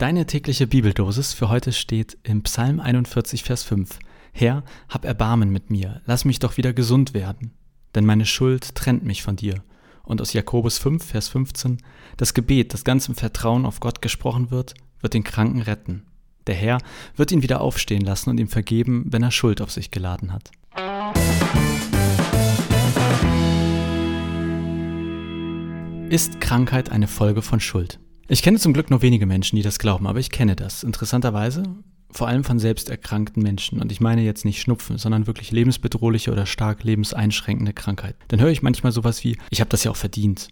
Deine tägliche Bibeldosis für heute steht im Psalm 41, Vers 5. Herr, hab Erbarmen mit mir, lass mich doch wieder gesund werden, denn meine Schuld trennt mich von dir. Und aus Jakobus 5, Vers 15, das Gebet, das ganz im Vertrauen auf Gott gesprochen wird, wird den Kranken retten. Der Herr wird ihn wieder aufstehen lassen und ihm vergeben, wenn er Schuld auf sich geladen hat. Ist Krankheit eine Folge von Schuld? Ich kenne zum Glück nur wenige Menschen, die das glauben, aber ich kenne das. Interessanterweise vor allem von selbsterkrankten Menschen. Und ich meine jetzt nicht Schnupfen, sondern wirklich lebensbedrohliche oder stark lebenseinschränkende Krankheit. Dann höre ich manchmal sowas wie, ich habe das ja auch verdient.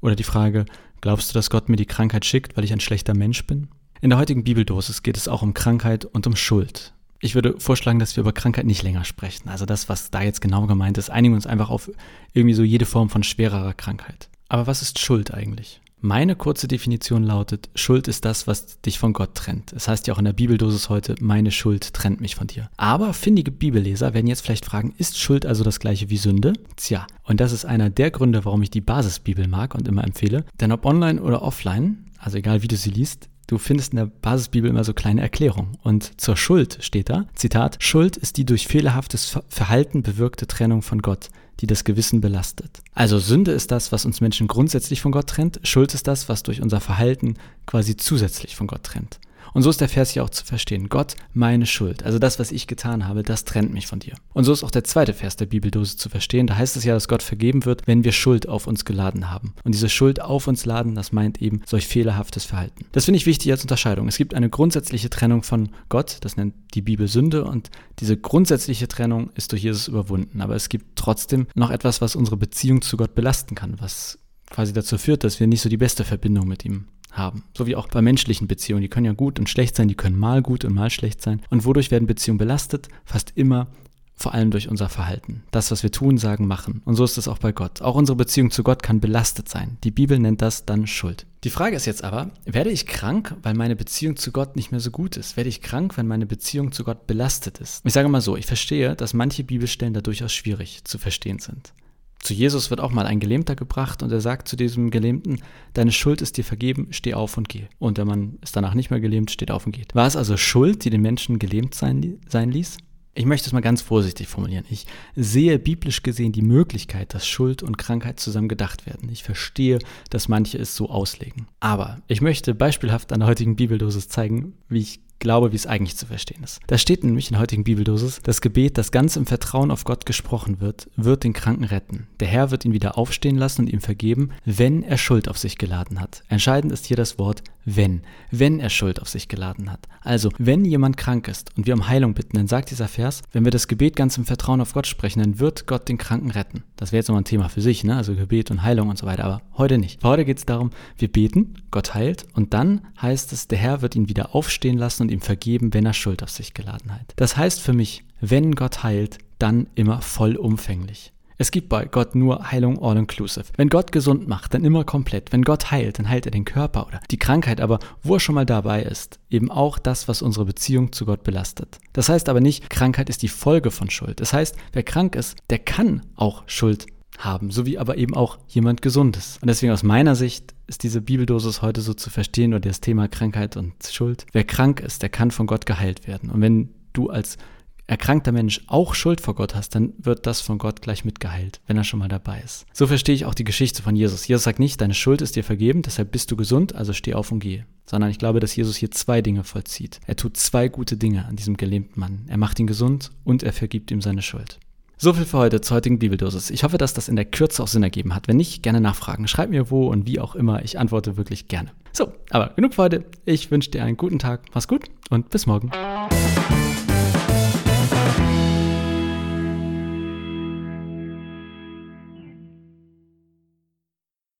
Oder die Frage, glaubst du, dass Gott mir die Krankheit schickt, weil ich ein schlechter Mensch bin? In der heutigen Bibeldosis geht es auch um Krankheit und um Schuld. Ich würde vorschlagen, dass wir über Krankheit nicht länger sprechen. Also das, was da jetzt genau gemeint ist, einigen wir uns einfach auf irgendwie so jede Form von schwererer Krankheit. Aber was ist Schuld eigentlich? Meine kurze Definition lautet, Schuld ist das, was dich von Gott trennt. Es das heißt ja auch in der Bibeldosis heute, meine Schuld trennt mich von dir. Aber findige Bibelleser werden jetzt vielleicht fragen, ist Schuld also das gleiche wie Sünde? Tja, und das ist einer der Gründe, warum ich die Basisbibel mag und immer empfehle. Denn ob online oder offline, also egal wie du sie liest, Du findest in der Basisbibel immer so kleine Erklärungen. Und zur Schuld steht da, Zitat, Schuld ist die durch fehlerhaftes Verhalten bewirkte Trennung von Gott, die das Gewissen belastet. Also Sünde ist das, was uns Menschen grundsätzlich von Gott trennt, Schuld ist das, was durch unser Verhalten quasi zusätzlich von Gott trennt. Und so ist der Vers hier auch zu verstehen. Gott, meine Schuld, also das, was ich getan habe, das trennt mich von dir. Und so ist auch der zweite Vers der Bibeldose zu verstehen. Da heißt es ja, dass Gott vergeben wird, wenn wir Schuld auf uns geladen haben. Und diese Schuld auf uns laden, das meint eben solch fehlerhaftes Verhalten. Das finde ich wichtig als Unterscheidung. Es gibt eine grundsätzliche Trennung von Gott, das nennt die Bibel Sünde und diese grundsätzliche Trennung ist durch Jesus überwunden. Aber es gibt trotzdem noch etwas, was unsere Beziehung zu Gott belasten kann, was quasi dazu führt, dass wir nicht so die beste Verbindung mit ihm haben. So wie auch bei menschlichen Beziehungen. Die können ja gut und schlecht sein, die können mal gut und mal schlecht sein. Und wodurch werden Beziehungen belastet? Fast immer vor allem durch unser Verhalten. Das, was wir tun, sagen, machen. Und so ist es auch bei Gott. Auch unsere Beziehung zu Gott kann belastet sein. Die Bibel nennt das dann Schuld. Die Frage ist jetzt aber, werde ich krank, weil meine Beziehung zu Gott nicht mehr so gut ist? Werde ich krank, wenn meine Beziehung zu Gott belastet ist? Ich sage mal so, ich verstehe, dass manche Bibelstellen da durchaus schwierig zu verstehen sind. Zu Jesus wird auch mal ein Gelähmter gebracht und er sagt zu diesem Gelähmten, deine Schuld ist dir vergeben, steh auf und geh. Und der Mann ist danach nicht mehr gelähmt, steht auf und geht. War es also Schuld, die den Menschen gelähmt sein, sein ließ? Ich möchte es mal ganz vorsichtig formulieren. Ich sehe biblisch gesehen die Möglichkeit, dass Schuld und Krankheit zusammen gedacht werden. Ich verstehe, dass manche es so auslegen. Aber ich möchte beispielhaft an der heutigen Bibeldosis zeigen, wie ich glaube, wie es eigentlich zu verstehen ist. Da steht nämlich in der heutigen Bibeldosis, das Gebet, das ganz im Vertrauen auf Gott gesprochen wird, wird den Kranken retten. Der Herr wird ihn wieder aufstehen lassen und ihm vergeben, wenn er Schuld auf sich geladen hat. Entscheidend ist hier das Wort wenn. Wenn er Schuld auf sich geladen hat. Also, wenn jemand krank ist und wir um Heilung bitten, dann sagt dieser Vers, wenn wir das Gebet ganz im Vertrauen auf Gott sprechen, dann wird Gott den Kranken retten. Das wäre jetzt nochmal ein Thema für sich, ne? also Gebet und Heilung und so weiter, aber heute nicht. Heute geht es darum, wir beten, Gott heilt und dann heißt es, der Herr wird ihn wieder aufstehen lassen und ihm vergeben, wenn er Schuld auf sich geladen hat. Das heißt für mich, wenn Gott heilt, dann immer vollumfänglich. Es gibt bei Gott nur Heilung all-inclusive. Wenn Gott gesund macht, dann immer komplett. Wenn Gott heilt, dann heilt er den Körper oder die Krankheit, aber wo er schon mal dabei ist, eben auch das, was unsere Beziehung zu Gott belastet. Das heißt aber nicht, Krankheit ist die Folge von Schuld. Das heißt, wer krank ist, der kann auch Schuld haben, so wie aber eben auch jemand Gesundes. Und deswegen aus meiner Sicht ist diese Bibeldosis heute so zu verstehen oder das Thema Krankheit und Schuld. Wer krank ist, der kann von Gott geheilt werden. Und wenn du als erkrankter Mensch auch Schuld vor Gott hast, dann wird das von Gott gleich mitgeheilt, wenn er schon mal dabei ist. So verstehe ich auch die Geschichte von Jesus. Jesus sagt nicht, deine Schuld ist dir vergeben, deshalb bist du gesund, also steh auf und gehe. Sondern ich glaube, dass Jesus hier zwei Dinge vollzieht. Er tut zwei gute Dinge an diesem gelähmten Mann. Er macht ihn gesund und er vergibt ihm seine Schuld. So viel für heute zur heutigen Bibeldosis. Ich hoffe, dass das in der Kürze auch Sinn ergeben hat. Wenn nicht, gerne nachfragen. Schreib mir wo und wie auch immer. Ich antworte wirklich gerne. So, aber genug für heute. Ich wünsche dir einen guten Tag. Mach's gut und bis morgen.